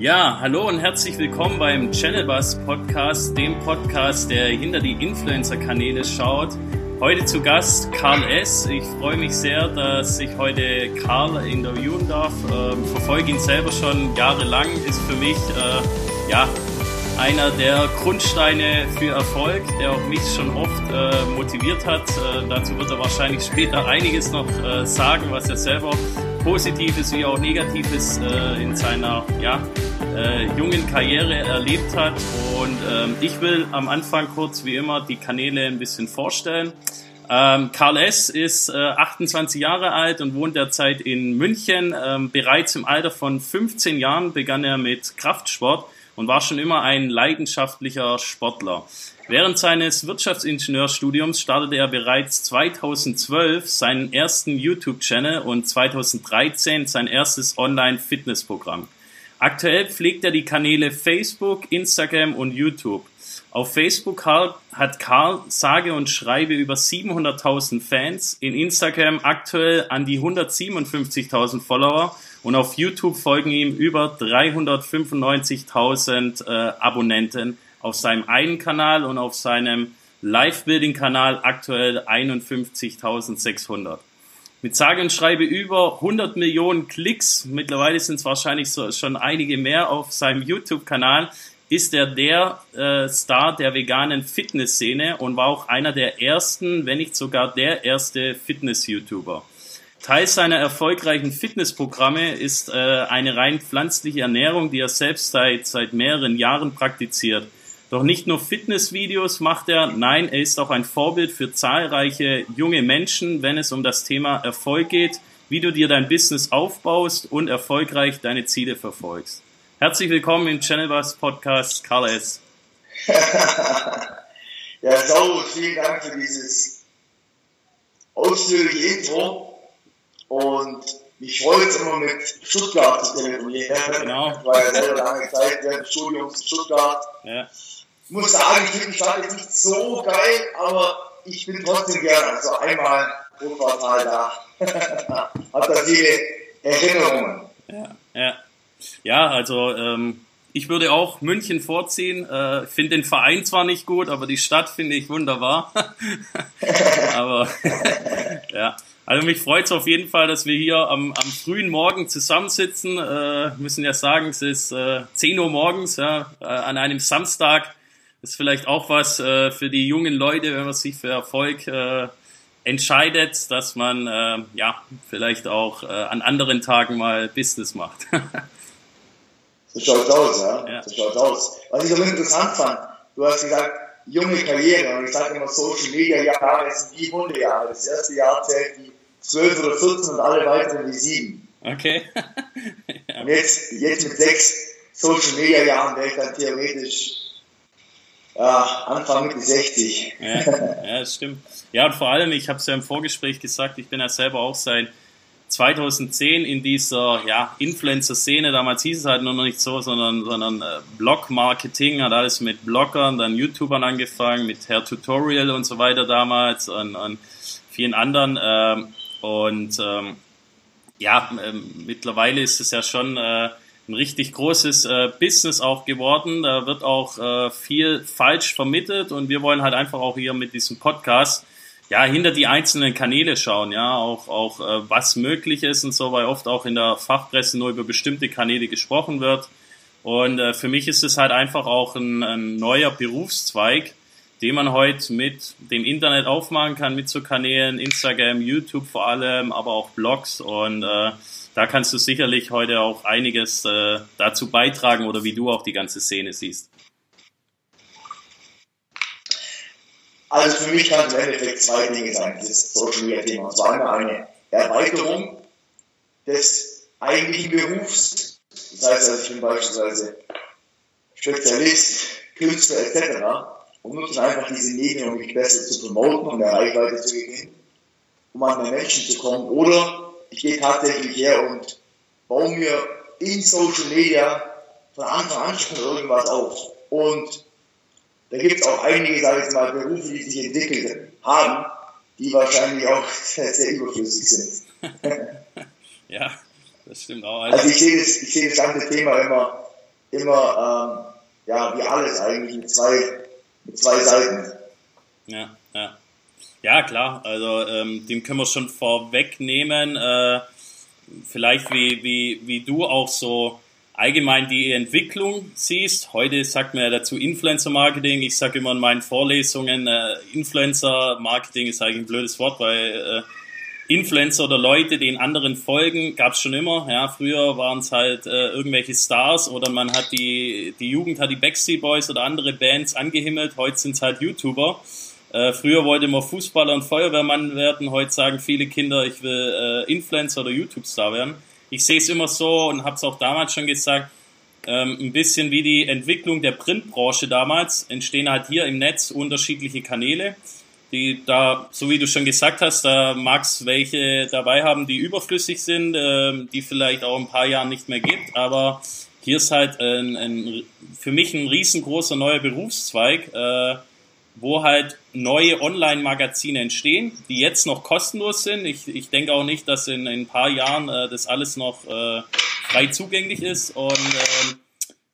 Ja, hallo und herzlich willkommen beim Channel Bus Podcast, dem Podcast, der hinter die Influencer-Kanäle schaut. Heute zu Gast Karl S. Ich freue mich sehr, dass ich heute Karl interviewen darf. Ähm, verfolge ihn selber schon jahrelang, ist für mich äh, ja einer der Grundsteine für Erfolg, der auch mich schon oft äh, motiviert hat. Äh, dazu wird er wahrscheinlich später einiges noch äh, sagen, was er selber Positives wie auch Negatives äh, in seiner ja, äh, jungen Karriere erlebt hat. Und ähm, ich will am Anfang kurz wie immer die Kanäle ein bisschen vorstellen. Ähm, Karl S. ist äh, 28 Jahre alt und wohnt derzeit in München. Ähm, bereits im Alter von 15 Jahren begann er mit Kraftsport und war schon immer ein leidenschaftlicher Sportler. Während seines Wirtschaftsingenieurstudiums startete er bereits 2012 seinen ersten YouTube-Channel und 2013 sein erstes Online-Fitnessprogramm. Aktuell pflegt er die Kanäle Facebook, Instagram und YouTube. Auf Facebook hat Karl sage und schreibe über 700.000 Fans, in Instagram aktuell an die 157.000 Follower und auf YouTube folgen ihm über 395.000 äh, Abonnenten auf seinem einen Kanal und auf seinem Live-Building-Kanal aktuell 51.600 mit sage und schreibe über 100 Millionen Klicks, mittlerweile sind es wahrscheinlich so, schon einige mehr auf seinem YouTube-Kanal, ist er der äh, Star der veganen Fitnessszene und war auch einer der ersten, wenn nicht sogar der erste Fitness-YouTuber. Teil seiner erfolgreichen Fitnessprogramme ist äh, eine rein pflanzliche Ernährung, die er selbst seit, seit mehreren Jahren praktiziert. Doch nicht nur Fitnessvideos macht er, nein, er ist auch ein Vorbild für zahlreiche junge Menschen, wenn es um das Thema Erfolg geht, wie du dir dein Business aufbaust und erfolgreich deine Ziele verfolgst. Herzlich willkommen im Channelbus Podcast, Karl S. ja, so, vielen Dank für dieses ausführliche Intro und mich freut es immer mit Stuttgart zu telefonieren. Genau. Ich war ja selber lange Zeit während des Studiums in Stuttgart. Ja muss sagen, ich finde die Stadt jetzt nicht so geil, aber ich bin trotzdem gerne. Also einmal pro Quartal da. Hat da viele Erinnerungen. Ja, ja. ja also ähm, ich würde auch München vorziehen. Äh, finde den Verein zwar nicht gut, aber die Stadt finde ich wunderbar. aber ja. Also mich freut es auf jeden Fall, dass wir hier am, am frühen Morgen zusammensitzen. Äh, müssen ja sagen, es ist äh, 10 Uhr morgens ja, äh, an einem Samstag ist vielleicht auch was äh, für die jungen Leute, wenn man sich für Erfolg äh, entscheidet, dass man äh, ja vielleicht auch äh, an anderen Tagen mal Business macht. so schaut's aus, ja. ja. So schaut's aus. Was ich so interessant fand, du hast gesagt, junge Karriere und ich sage immer Social Media Jahre sind wie Hundejahre. Das erste Jahr zählt wie 12 oder 14 und alle weiteren wie 7. Okay. ja. Und jetzt, jetzt mit sechs Social Media Jahren wäre ich dann theoretisch ja, Anfang Mitte 60. Ja, ja, das stimmt. Ja, und vor allem, ich habe es ja im Vorgespräch gesagt, ich bin ja selber auch seit 2010 in dieser ja, Influencer-Szene, damals hieß es halt noch nicht so, sondern, sondern äh, Blog-Marketing, hat alles mit Bloggern, dann YouTubern angefangen, mit Hair Tutorial und so weiter damals und, und vielen anderen. Ähm, und ähm, ja, ähm, mittlerweile ist es ja schon äh, ein richtig großes äh, Business auch geworden. Da wird auch äh, viel falsch vermittelt und wir wollen halt einfach auch hier mit diesem Podcast ja hinter die einzelnen Kanäle schauen, ja, auch auch äh, was möglich ist und so, weil oft auch in der Fachpresse nur über bestimmte Kanäle gesprochen wird. Und äh, für mich ist es halt einfach auch ein, ein neuer Berufszweig, den man heute mit dem Internet aufmachen kann, mit so Kanälen, Instagram, YouTube vor allem, aber auch Blogs und äh, da kannst du sicherlich heute auch einiges äh, dazu beitragen oder wie du auch die ganze Szene siehst. Also für mich kann es im Endeffekt zwei Dinge sein, das Social Media Thema. Zwar einmal eine Erweiterung des eigentlichen Berufs. Das heißt also, ich bin beispielsweise Spezialist, Künstler etc. und nutze einfach diese Medien, um mich besser zu promoten und mehr Reichweite zu gewinnen, um an mehr Menschen zu kommen. Oder ich gehe tatsächlich her und baue mir in Social Media von Anfang an schon irgendwas auf. Und da gibt es auch einige, sage ich mal, Berufe, die sich entwickelt haben, die wahrscheinlich auch sehr, sehr überflüssig sind. ja, das stimmt auch. Also, also ich sehe das, ich sehe das ganze Thema immer immer, ähm, ja, wie alles eigentlich mit zwei, mit zwei Seiten. Ja, ja. Ja, klar, also ähm, dem können wir schon vorwegnehmen. Äh, vielleicht wie, wie, wie du auch so allgemein die Entwicklung siehst. Heute sagt man ja dazu Influencer Marketing. Ich sage immer in meinen Vorlesungen, äh, Influencer Marketing ist eigentlich ein blödes Wort, weil äh, Influencer oder Leute, die in anderen folgen, gab es schon immer. Ja, früher waren es halt äh, irgendwelche Stars oder man hat die, die Jugend hat die Backstreet Boys oder andere Bands angehimmelt. Heute sind es halt YouTuber. Äh, früher wollte man Fußballer und Feuerwehrmann werden. Heute sagen viele Kinder, ich will äh, Influencer oder YouTube-Star werden. Ich sehe es immer so und habe es auch damals schon gesagt. Ähm, ein bisschen wie die Entwicklung der Printbranche damals entstehen halt hier im Netz unterschiedliche Kanäle die da, so wie du schon gesagt hast, da mag's welche dabei haben, die überflüssig sind, äh, die vielleicht auch ein paar Jahre nicht mehr gibt, aber hier ist halt ein, ein, für mich ein riesengroßer neuer Berufszweig, äh, wo halt neue Online-Magazine entstehen, die jetzt noch kostenlos sind. Ich, ich denke auch nicht, dass in, in ein paar Jahren äh, das alles noch äh, frei zugänglich ist und äh,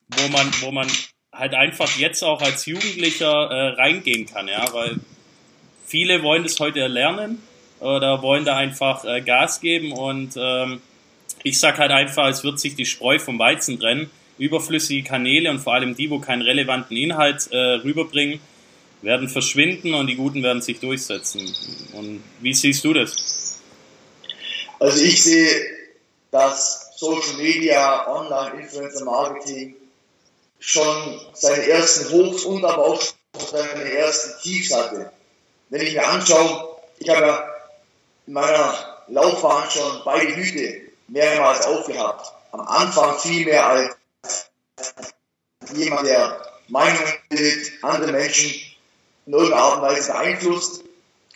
wo man, wo man halt einfach jetzt auch als Jugendlicher äh, reingehen kann, ja, weil viele wollen das heute erlernen oder wollen da einfach äh, Gas geben und ähm, ich sag halt einfach, es wird sich die Spreu vom Weizen trennen. Überflüssige Kanäle und vor allem die, wo keinen relevanten Inhalt äh, rüberbringen, werden verschwinden und die Guten werden sich durchsetzen. Und wie siehst du das? Also ich sehe, dass Social Media, Online, Influencer Marketing schon seine ersten Hochs und aber auch seine ersten Tiefs hatte wenn ich mir anschaue, ich habe ja in meiner Laufbahn schon beide Hüte mehrmals aufgehabt. Am Anfang viel mehr als jemand, der Meinungen bildet, andere Menschen in irgendeiner Art und Weise beeinflusst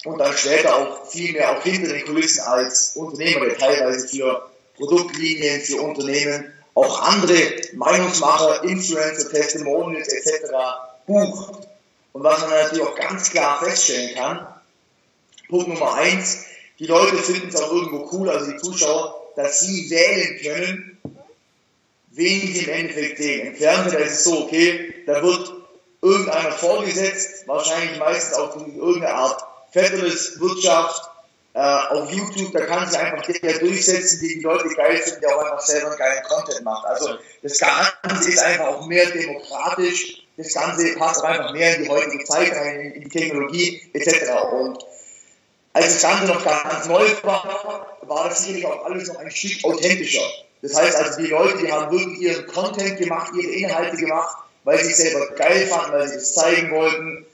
und dann später auch viel mehr auch hinter den Kulissen als Unternehmer, der teilweise für Produktlinien, für Unternehmen auch andere Meinungsmacher, Influencer, Testimonials etc. bucht. Und was man natürlich auch ganz klar feststellen kann, Punkt Nummer eins, die Leute finden es auch irgendwo cool, also die Zuschauer, dass sie wählen können, wen sie im Endeffekt sehen. Im Fernsehen ist es so, okay, da wird irgendeiner vorgesetzt, wahrscheinlich meistens auch durch irgendeine Art Federalist Wirtschaft, äh, auf YouTube, da kann sich einfach der durchsetzen, die die Leute geil finden, der auch einfach selber geilen Content macht. Also das Ganze ist einfach auch mehr demokratisch, das Ganze passt auch einfach mehr in die heutige Zeit rein, in die Technologie etc. Und als das Ganze noch ganz neu war, war das sicherlich auch alles noch ein Stück authentischer. Das heißt also, die Leute, die haben wirklich ihren Content gemacht, ihre Inhalte gemacht, weil sie es selber geil fanden, weil sie das zeigen wollten.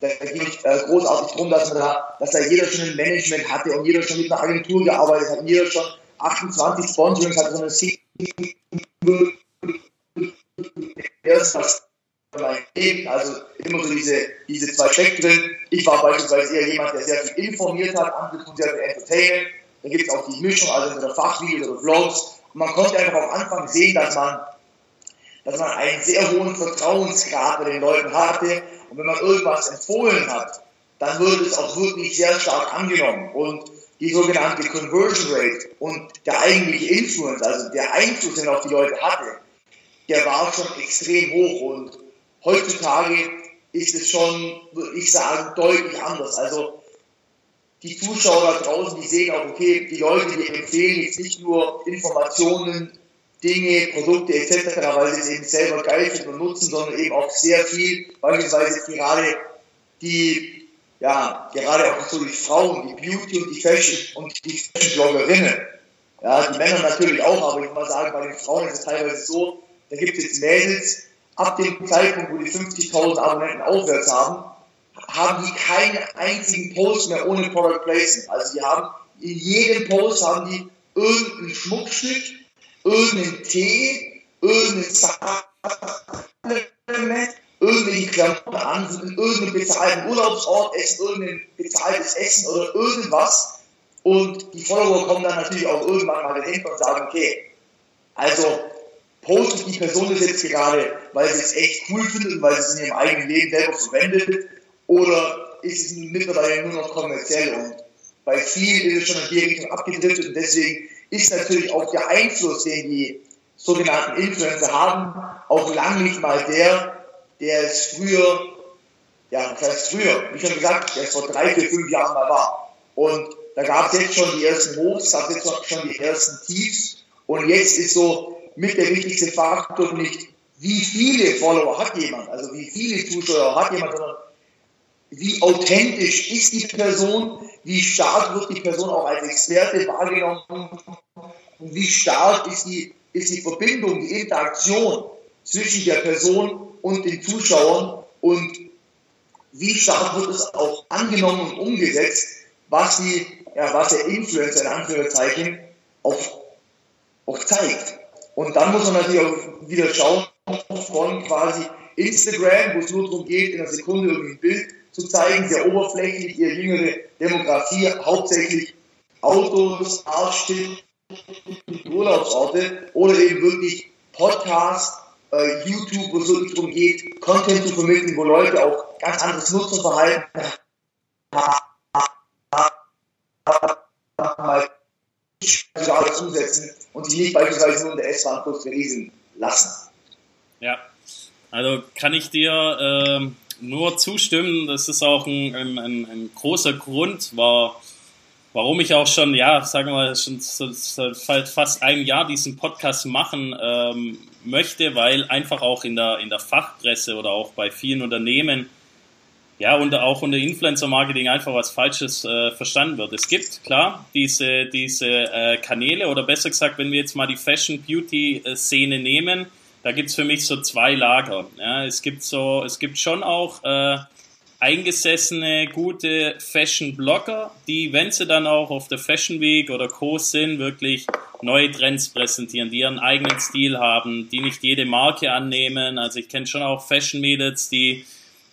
Da ging es äh, großartig darum, dass, da, dass da jeder schon ein Management hatte und jeder schon mit einer Agentur gearbeitet hat jeder schon 28 Sponsorings hatte, sondern es erst was mein Leben, also immer so diese, diese zwei Spektren. Ich war beispielsweise eher jemand, der sehr viel informiert hat, andere tun sehr viel entertainen. Dann gibt es auch die Mischung, also entweder Fachvideos oder Vlogs. Und man konnte einfach am Anfang sehen, dass man, dass man einen sehr hohen Vertrauensgrad bei den Leuten hatte. Und wenn man irgendwas empfohlen hat, dann wurde es auch wirklich sehr stark angenommen. Und die sogenannte Conversion Rate und der eigentliche Influence, also der Einfluss, den auf die Leute hatte, der war schon extrem hoch und heutzutage ist es schon, würde ich sagen, deutlich anders. Also die Zuschauer da draußen, die sehen auch, okay, die Leute, die empfehlen jetzt nicht nur Informationen, Dinge, Produkte etc., weil sie es eben selber geil finden und nutzen, sondern eben auch sehr viel, beispielsweise gerade die, ja, gerade auch so die Frauen, die Beauty und die Fashion und die Fashion-Bloggerinnen. Ja, die Männer natürlich auch, aber ich muss mal sagen, bei den Frauen ist es teilweise so, da gibt es jetzt Mädels, ab dem Zeitpunkt, wo die 50.000 Abonnenten aufwärts haben, haben die keinen einzigen Post mehr ohne Product Placement. Also die haben, in jedem Post haben die irgendein Schmuckstück, irgendeinen Tee, irgendein Supplement, irgendwelche Klamotten an, irgendeinen bezahlten Urlaubsort irgendein bezahltes Essen oder irgendwas. Und die Follower kommen dann natürlich auch irgendwann mal dahinter und sagen, okay, also postet die Person das jetzt gerade, weil sie es echt cool findet und weil sie es in ihrem eigenen Leben selber verwendet, oder ist es mittlerweile nur noch kommerziell und bei vielen ist es schon in die Richtung abgedriftet und deswegen ist natürlich auch der Einfluss, den die sogenannten Influencer haben auch lang nicht mal der, der es früher, ja, das heißt früher, wie schon gesagt, der es vor drei, vier, fünf Jahren mal war. Und da gab es jetzt schon die ersten Hochs, gab es jetzt schon die ersten Tiefs. Und jetzt ist so mit der wichtigste Faktor nicht, wie viele Follower hat jemand, also wie viele Zuschauer hat jemand, sondern wie authentisch ist die Person, wie stark wird die Person auch als Experte wahrgenommen und wie stark ist die, ist die Verbindung, die Interaktion zwischen der Person und den Zuschauern und wie stark wird es auch angenommen und umgesetzt, was, die, ja, was der Influencer in Anführungszeichen auch, auch zeigt. Und dann muss man natürlich auch wieder schauen von quasi Instagram, wo es nur darum geht, in einer Sekunde irgendwie ein Bild zu zeigen, sehr oberflächlich, ihre jüngere Demografie, hauptsächlich Autos, Artstück, Urlaubsorte oder eben wirklich Podcast, äh, YouTube, wo es wirklich darum geht, Content zu vermitteln, wo Leute auch ganz anderes Nutzerverhalten haben, alles umsetzen und sich nicht beispielsweise nur in der S-Bahn kurz berieseln lassen. Ja, also kann ich dir äh, nur zustimmen. Das ist auch ein, ein, ein, großer Grund, war, warum ich auch schon, ja, sagen wir mal, schon seit fast einem Jahr diesen Podcast machen ähm, möchte, weil einfach auch in der, in der Fachpresse oder auch bei vielen Unternehmen ja, und auch unter Influencer-Marketing einfach was Falsches äh, verstanden wird. Es gibt, klar, diese, diese äh, Kanäle oder besser gesagt, wenn wir jetzt mal die Fashion-Beauty-Szene nehmen, da gibt's für mich so zwei Lager. Ja, es gibt so, es gibt schon auch äh, eingesessene, gute Fashion-Blogger, die, wenn sie dann auch auf der Fashion Week oder Co. sind, wirklich neue Trends präsentieren, die ihren eigenen Stil haben, die nicht jede Marke annehmen. Also ich kenne schon auch Fashion-Mädels, die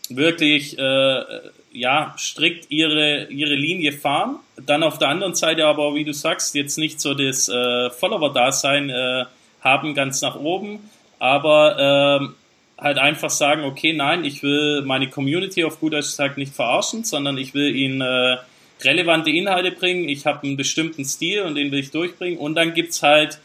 wirklich äh, ja strikt ihre ihre Linie fahren. Dann auf der anderen Seite aber, wie du sagst, jetzt nicht so das äh, Follower-Dasein äh, haben ganz nach oben. Aber ähm, halt einfach sagen, okay, nein, ich will meine Community auf gut Deutsch nicht verarschen, sondern ich will ihnen äh, relevante Inhalte bringen, ich habe einen bestimmten Stil und den will ich durchbringen. Und dann gibt's halt,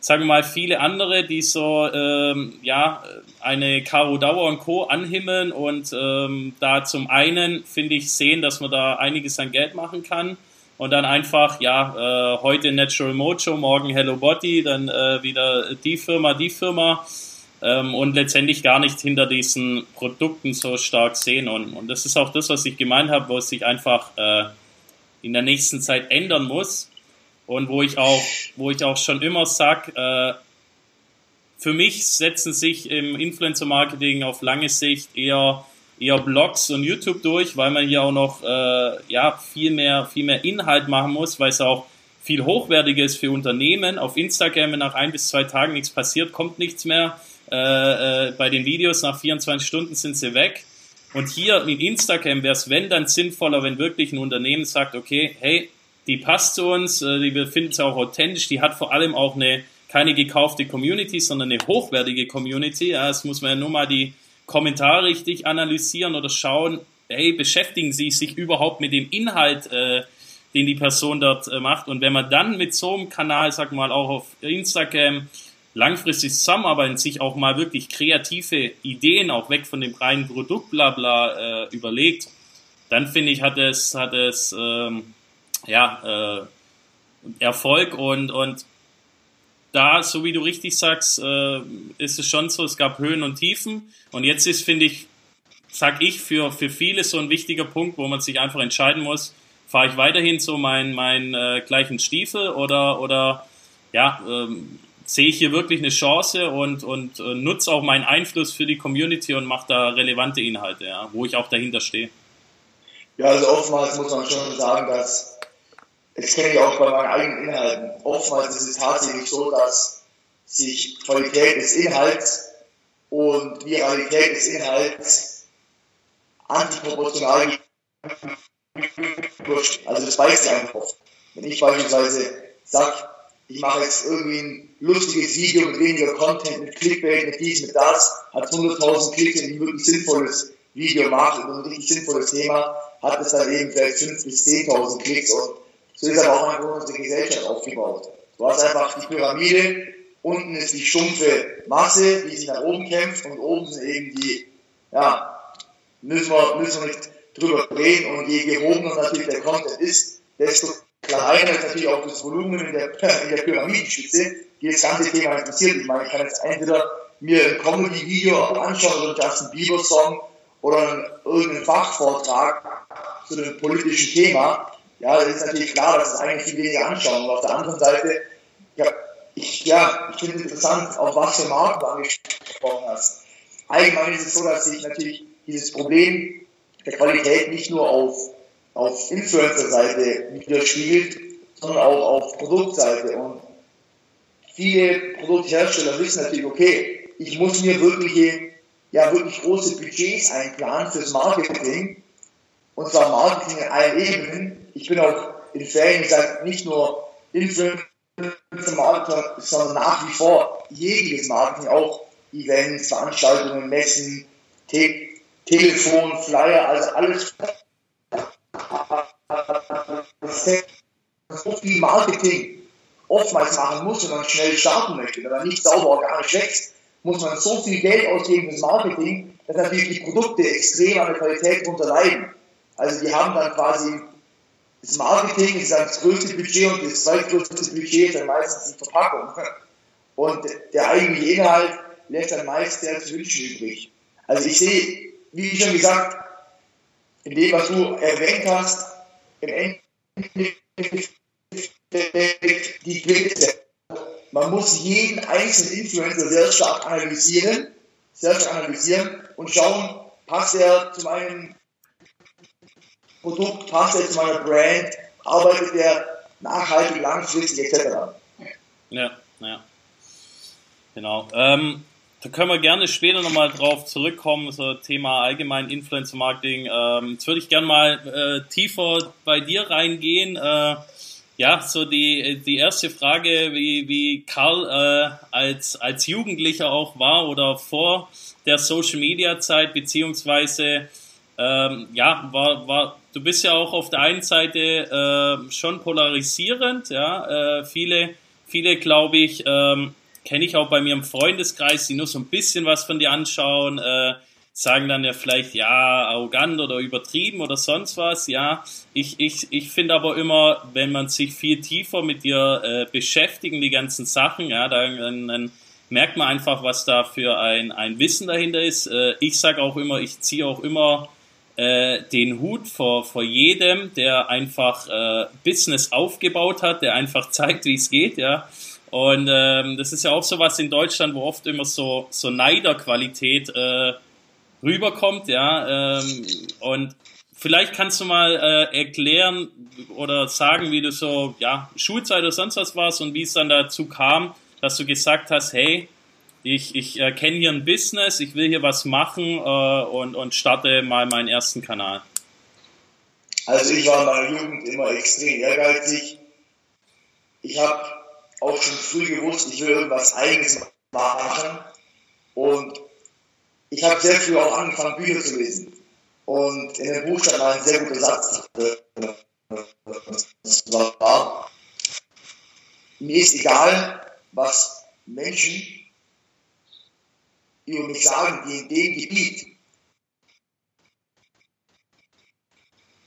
sagen wir mal, viele andere, die so, ähm, ja, eine Caro Dauer und Co. anhimmeln und ähm, da zum einen, finde ich, sehen, dass man da einiges an Geld machen kann und dann einfach, ja, äh, heute Natural Mojo, morgen Hello Body, dann äh, wieder die Firma, die Firma ähm, und letztendlich gar nicht hinter diesen Produkten so stark sehen. Und, und das ist auch das, was ich gemeint habe, wo es sich einfach äh, in der nächsten Zeit ändern muss und wo ich auch, wo ich auch schon immer sag, äh, für mich setzen sich im Influencer-Marketing auf lange Sicht eher eher Blogs und YouTube durch, weil man hier auch noch äh, ja, viel, mehr, viel mehr Inhalt machen muss, weil es auch viel hochwertiger ist für Unternehmen. Auf Instagram, wenn nach ein bis zwei Tagen nichts passiert, kommt nichts mehr. Äh, äh, bei den Videos nach 24 Stunden sind sie weg. Und hier mit Instagram wäre es, wenn, dann sinnvoller, wenn wirklich ein Unternehmen sagt, okay, hey, die passt zu uns, äh, die finden sie auch authentisch, die hat vor allem auch eine keine gekaufte Community, sondern eine hochwertige Community. Ja, das muss man ja nur mal die, Kommentar richtig analysieren oder schauen, hey, beschäftigen Sie sich überhaupt mit dem Inhalt, äh, den die Person dort äh, macht. Und wenn man dann mit so einem Kanal, sag mal, auch auf Instagram langfristig zusammenarbeiten, sich auch mal wirklich kreative Ideen, auch weg von dem reinen Produkt, bla bla, äh, überlegt, dann finde ich, hat es, hat es ähm, ja, äh, Erfolg und, und da, so wie du richtig sagst, äh, ist es schon so, es gab Höhen und Tiefen. Und jetzt ist, finde ich, sag ich, für, für viele so ein wichtiger Punkt, wo man sich einfach entscheiden muss, fahre ich weiterhin so meinen mein, äh, gleichen Stiefel oder, oder ja, ähm, sehe ich hier wirklich eine Chance und, und äh, nutze auch meinen Einfluss für die Community und mache da relevante Inhalte, ja, wo ich auch dahinter stehe. Ja, also oftmals muss man schon sagen, dass das kenne ich auch bei meinen eigenen Inhalten. Oftmals ist es tatsächlich so, dass sich Qualität des Inhalts und Viralität des Inhalts antiproportional Also das weiß ich einfach oft. Wenn ich beispielsweise sage, ich mache jetzt irgendwie ein lustiges Video mit weniger Content, mit Clickbait, mit dies, mit das, hat 100.000 Klicks und ein wirklich sinnvolles Video macht und ein richtig sinnvolles Thema, hat es dann eben vielleicht 5.000 bis 10.000 Klicks und so ist aber auch einfach unsere Gesellschaft aufgebaut. Du hast einfach die Pyramide unten ist die stumpfe Masse, die sich nach oben kämpft und oben sind eben die, ja, müssen wir, müssen wir nicht drüber reden und je gehobener natürlich der Content ist, desto kleiner ist natürlich auch das Volumen in der, in der Pyramidenspitze, die das ganze Thema interessiert. Ich meine, ich kann jetzt entweder mir ein Comedy-Video anschauen oder einen Justin Bieber-Song oder irgendeinen Fachvortrag zu einem politischen Thema. Ja, das ist natürlich klar, dass es eigentlich viel weniger anschauen. Und auf der anderen Seite, ja, ich, ja, ich finde es interessant, auf was für Marken du angesprochen hast. Allgemein ist es so, dass sich natürlich dieses Problem der Qualität nicht nur auf, auf Influencer-Seite widerspiegelt, sondern auch auf Produktseite. Und viele Produkthersteller wissen natürlich, okay, ich muss mir wirkliche, ja, wirklich große Budgets einplanen fürs Marketing. Und zwar Marketing in allen Ebenen. Ich bin auch in Ferien, ich sage nicht nur Influencer, Marketing, sondern nach wie vor jegliches Marketing, auch Events, Veranstaltungen, Messen, Te Telefon, Flyer, also alles. So viel Marketing oftmals machen muss und man schnell starten möchte, wenn man nicht sauber organisch wächst, muss man so viel Geld ausgeben fürs Marketing, dass natürlich die Produkte extrem an der Qualität unterleiden. Also die haben dann quasi das Marketing ist das größte Budget und das zweitgrößte Budget ist dann meistens die Verpackung. Und der eigentliche Inhalt lässt dann meist sehr zu wünschen übrig. Also ich sehe, wie schon gesagt, in dem, was du erwähnt hast, im Endeffekt die Quelle. Man muss jeden einzelnen Influencer sehr stark analysieren, sehr stark analysieren und schauen, passt er zu meinem Produkt, passt zu meiner Brand, arbeitet er nachhaltig, langfristig etc. Ja, ja. Genau. Ähm, da können wir gerne später nochmal drauf zurückkommen, so Thema allgemein Influencer Marketing. Ähm, jetzt würde ich gerne mal äh, tiefer bei dir reingehen. Äh, ja, so die, die erste Frage, wie, wie Karl äh, als, als Jugendlicher auch war oder vor der Social Media Zeit, beziehungsweise ähm, ja, war, war, du bist ja auch auf der einen Seite äh, schon polarisierend, ja, äh, viele, viele glaube ich, ähm, kenne ich auch bei mir im Freundeskreis, die nur so ein bisschen was von dir anschauen, äh, sagen dann ja vielleicht, ja, arrogant oder übertrieben oder sonst was. Ja, ich, ich, ich finde aber immer, wenn man sich viel tiefer mit dir äh, beschäftigen, die ganzen Sachen, ja, dann, dann merkt man einfach, was da für ein, ein Wissen dahinter ist. Äh, ich sage auch immer, ich ziehe auch immer äh, den Hut vor, vor jedem, der einfach äh, Business aufgebaut hat, der einfach zeigt, wie es geht, ja. Und ähm, das ist ja auch so was in Deutschland, wo oft immer so, so Neiderqualität äh, rüberkommt, ja. Ähm, und vielleicht kannst du mal äh, erklären oder sagen, wie du so, ja, Schulzeit oder sonst was warst und wie es dann dazu kam, dass du gesagt hast, hey, ich, ich äh, kenne hier ein Business, ich will hier was machen äh, und, und starte mal meinen ersten Kanal. Also ich war in meiner Jugend immer extrem ehrgeizig. Ich habe auch schon früh gewusst, ich will irgendwas Eigenes machen. Und ich habe sehr früh auch angefangen, Bücher zu lesen. Und in dem Buch stand ein sehr guter Satz. Das war, mir ist egal, was Menschen über mich sagen, die in dem Gebiet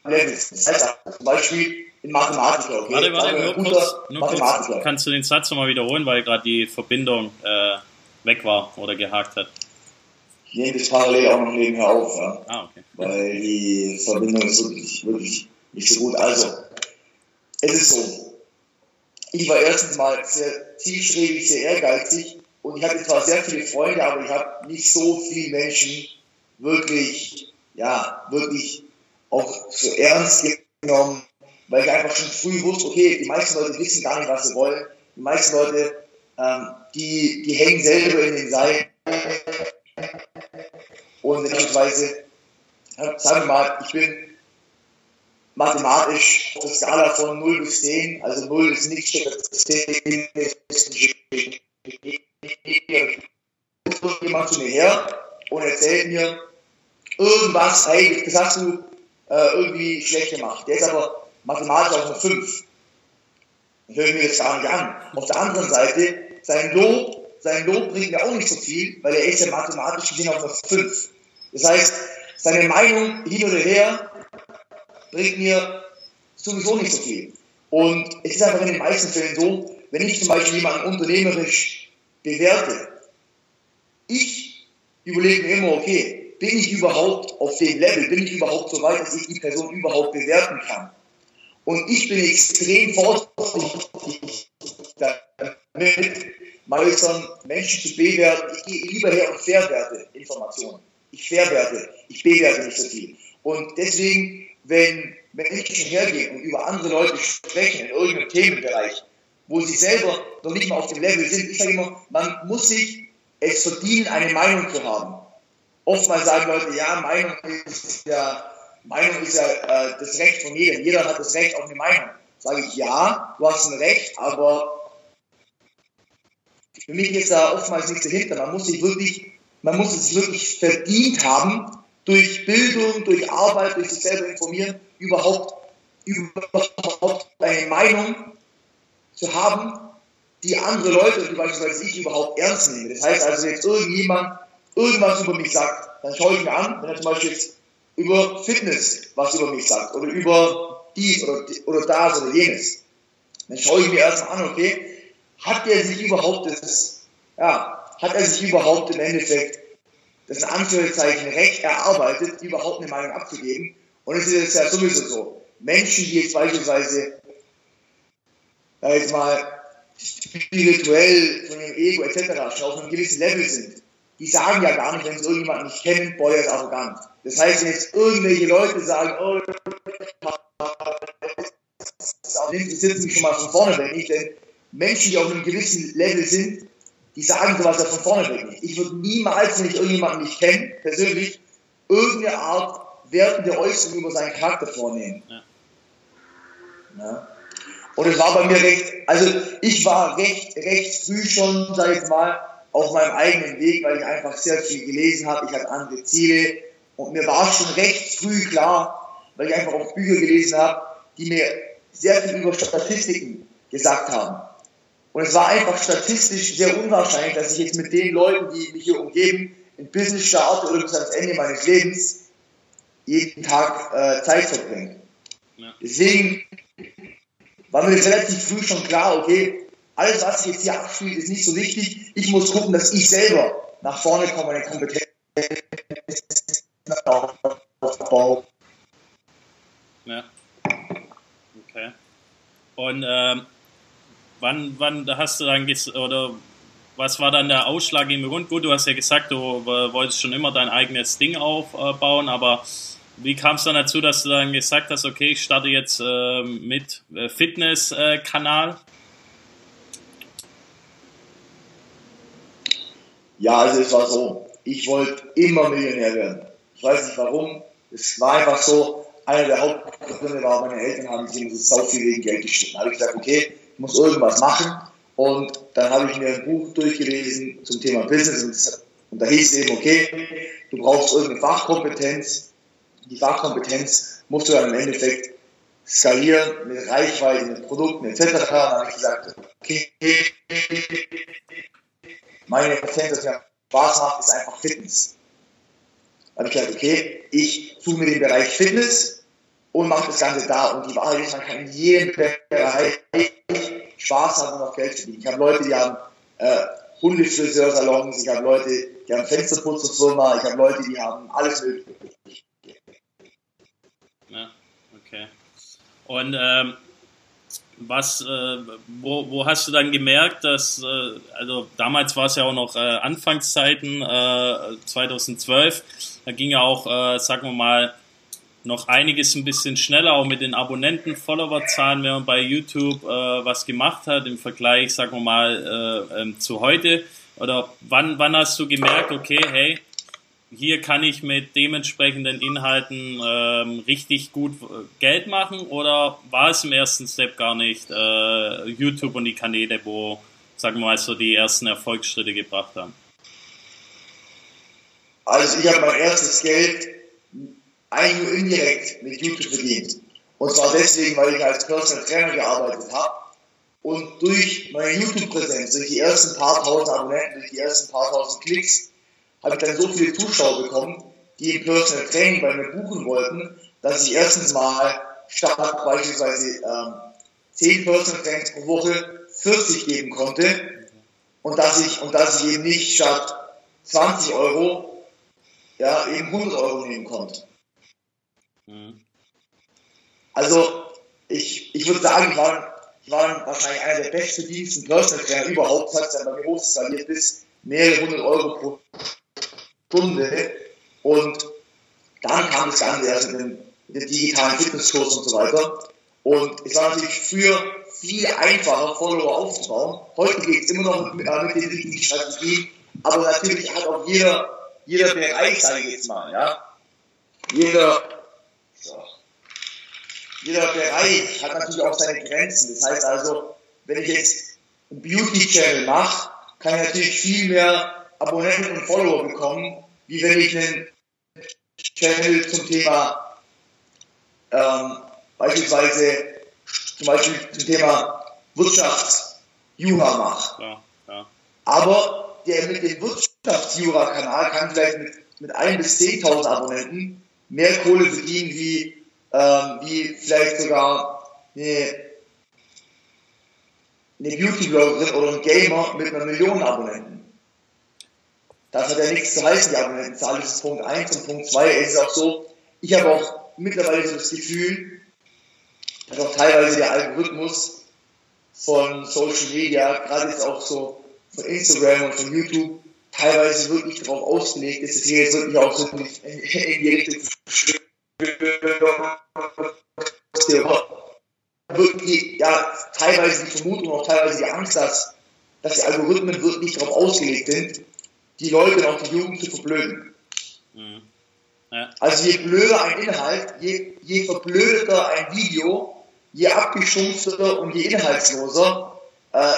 Levels. Das heißt zum Beispiel in Mathematiker, okay? Warte, warte, nur kurz, nur kurz. Kannst du den Satz nochmal wiederholen, weil gerade die Verbindung äh, weg war oder gehakt hat? Ich nehme das parallel auch noch nebenher auf, ja? Ah, okay. Weil die Verbindung ist wirklich, wirklich nicht so gut. Also, es ist so. Ich war erstens mal sehr zielstrebig, sehr ehrgeizig und ich hatte zwar sehr viele Freunde, aber ich habe nicht so viele Menschen wirklich, ja, wirklich auch so ernst genommen, weil ich einfach schon früh wusste, okay, die meisten Leute wissen gar nicht, was sie wollen. Die meisten Leute, ähm, die, die hängen selber in den Seilen und beispielsweise, sagen wir mal, ich bin mathematisch auf der Skala von 0 bis 10, also 0 ist nicht 10 ist jemand zu mir her und erzählt mir irgendwas, hey, das hast du äh, irgendwie schlecht gemacht. Der ist aber mathematisch auf eine 5. Dann höre ich mir das gar nicht an. Auf der anderen Seite sein Lob, sein Lob bringt mir auch nicht so viel, weil er ist ja mathematisch gesehen auf einer 5. Das heißt, seine Meinung hin oder her bringt mir sowieso nicht so viel. Und es ist einfach in den meisten Fällen so, wenn ich zum Beispiel jemanden unternehmerisch bewerte, ich überlege mir immer, okay, bin ich überhaupt auf dem Level, bin ich überhaupt so weit, dass ich die Person überhaupt bewerten kann? Und ich bin extrem vorsichtig damit, meistern Menschen zu bewerten. Ich gehe lieber her und verwerte Informationen. Ich verwerte, ich bewerte nicht so viel. Und deswegen, wenn Menschen hergehen und über andere Leute sprechen in irgendeinem Themenbereich, wo sie selber noch nicht mal auf dem Level sind, ich sage immer, man muss sich es verdienen, eine Meinung zu haben. Oftmals sagen Leute, ja, Meinung ist ja Meinung ist ja äh, das Recht von jedem. Jeder hat das Recht auf eine Meinung. Sage ich, ja, du hast ein Recht, aber für mich ist da oftmals nichts dahinter. Man muss sich wirklich, man muss es wirklich verdient haben, durch Bildung, durch Arbeit, durch sich selber informieren, überhaupt, überhaupt eine Meinung zu haben, die andere Leute, wie beispielsweise ich, überhaupt ernst nehmen. Das heißt also, jetzt irgendjemand irgendwas über mich sagt, dann schaue ich mir an, wenn er zum Beispiel jetzt über Fitness was über mich sagt oder über dies oder, oder das oder jenes. Dann schaue ich mir erstmal an, okay, hat er sich überhaupt das, ja, hat er sich überhaupt im Endeffekt das Anführungszeichen Recht erarbeitet, überhaupt eine Meinung abzugeben? Und es ist ja sowieso so. Menschen, die jetzt beispielsweise, da jetzt mal spirituell von dem Ego etc. schon auf einem gewissen Level sind, die sagen ja gar nicht, wenn sie irgendjemanden nicht kennen, boah, der ist arrogant. Das heißt, wenn jetzt irgendwelche Leute sagen, oh, das interessiert mich schon mal von vorne weg nicht, denn Menschen, die auf einem gewissen Level sind, die sagen sowas ja von vorne weg nicht. Ich würde niemals, wenn ich irgendjemanden nicht kenne, persönlich, irgendeine Art wertende Äußerung über seinen Charakter vornehmen. Ja. Ja. Und es war bei mir recht, also ich war recht, recht früh schon, sag ich mal, auf meinem eigenen Weg, weil ich einfach sehr viel gelesen habe. Ich hatte andere Ziele und mir war schon recht früh klar, weil ich einfach auch Bücher gelesen habe, die mir sehr viel über Statistiken gesagt haben. Und es war einfach statistisch sehr unwahrscheinlich, dass ich jetzt mit den Leuten, die mich hier umgeben, ein Business starte oder bis ans Ende meines Lebens jeden Tag äh, Zeit verbringe. Ja. Deswegen war mir relativ früh schon klar, okay, alles, was sich jetzt hier abspielt, ist nicht so wichtig. Ich muss gucken, dass ich selber nach vorne komme, meine Kompetenz aufbaue. Ja. Okay. Und ähm, wann, wann hast du dann, oder was war dann der Ausschlag im Grund? Gut, du hast ja gesagt, du wolltest schon immer dein eigenes Ding aufbauen, aber wie kam es dann dazu, dass du dann gesagt hast, okay, ich starte jetzt äh, mit äh, Fitness-Kanal? Ja, also es war so, ich wollte immer Millionär werden. Ich weiß nicht warum, es war einfach so, einer der Hauptgründe war, meine Eltern haben sich immer so viel wegen Geld gestritten. Da habe ich gesagt, okay, ich muss irgendwas machen. Und dann habe ich mir ein Buch durchgelesen zum Thema Business und, da hieß es eben, okay, du brauchst irgendeine Fachkompetenz. Die Fachkompetenz musst du dann im Endeffekt skalieren mit Reichweite, mit Produkten etc. Dann habe ich gesagt, okay, meine Kompetenz, was mir Spaß macht, ist einfach Fitness. Da habe ich gesagt, okay, ich suche mir den Bereich Fitness und mache das Ganze da. Und die Wahrheit ist, man kann in jedem Bereich Spaß haben und auch Geld verdienen. Ich habe Leute, die haben äh, Hundefriseursalons, ich habe Leute, die haben Fensterputzerfirma, ich habe Leute, die haben alles mögliche. Ja, okay. Und ähm, was, äh, wo, wo hast du dann gemerkt, dass, äh, also damals war es ja auch noch äh, Anfangszeiten, äh, 2012, da ging ja auch, äh, sagen wir mal, noch einiges ein bisschen schneller, auch mit den Abonnenten, Followerzahlen, wenn man bei YouTube äh, was gemacht hat im Vergleich, sagen wir mal, äh, ähm, zu heute. Oder wann, wann hast du gemerkt, okay, hey, hier kann ich mit dementsprechenden Inhalten ähm, richtig gut äh, Geld machen oder war es im ersten Step gar nicht äh, YouTube und die Kanäle, wo, sagen wir mal, so die ersten Erfolgsschritte gebracht haben? Also ich habe mein erstes Geld eigentlich nur indirekt mit YouTube verdient. Und zwar deswegen, weil ich als Personal Trainer gearbeitet habe Und durch meine YouTube-Präsenz, durch die ersten paar tausend Abonnenten, durch die ersten paar tausend Klicks, habe ich dann so viele Zuschauer bekommen, die im Personal Training bei mir buchen wollten, dass ich erstens mal statt beispielsweise ähm, 10 Personal Trainings pro Woche 40 geben konnte und dass ich, und dass ich eben nicht statt 20 Euro ja, eben 100 Euro nehmen konnte. Mhm. Also ich, ich würde sagen, ich war, ich war wahrscheinlich einer der bestverdiensten Personal Trainer überhaupt, hat dann bei mir hochskaliert bis mehrere hundert Euro pro Stunde und dann kam das Ganze erst mit dem digitalen Fitnesskurs und so weiter. Und es war natürlich früher viel einfacher, Follower aufzubauen. Heute geht es immer noch mit, äh, mit den richtigen Strategien, aber natürlich hat auch jeder, jeder Bereich, sage ich jetzt mal, ja, jeder, so, jeder Bereich hat natürlich auch seine Grenzen. Das heißt also, wenn ich jetzt einen Beauty-Channel mache, kann ich natürlich viel mehr Abonnenten und Follower bekommen, wie wenn ich einen Channel zum Thema ähm, beispielsweise zum Beispiel zum Thema Wirtschaftsjura mache. Ja, ja. Aber der mit dem Wirtschaftsjura-Kanal kann vielleicht mit, mit 1 bis 10.000 Abonnenten mehr Kohle verdienen wie, ähm, wie vielleicht sogar eine, eine Beauty-Bloggerin oder ein Gamer mit einer Million Abonnenten. Das hat ja nichts zu heißen, die Abonnentenzahl. Das ist Punkt 1 und Punkt 2 ist auch so, ich habe auch mittlerweile so das Gefühl, dass auch teilweise der Algorithmus von Social Media, gerade jetzt auch so von Instagram und von YouTube, teilweise wirklich darauf ausgelegt ist, dass hier jetzt wirklich auch so in die Richtung wirklich, ja, teilweise die Vermutung, auch teilweise die Angst, dass, dass die Algorithmen wirklich darauf ausgelegt sind, die Leute auch die Jugend zu verblöden. Mhm. Ja. Also je blöder ein Inhalt, je, je verblödeter ein Video, je abgestumpfter und je inhaltsloser, äh,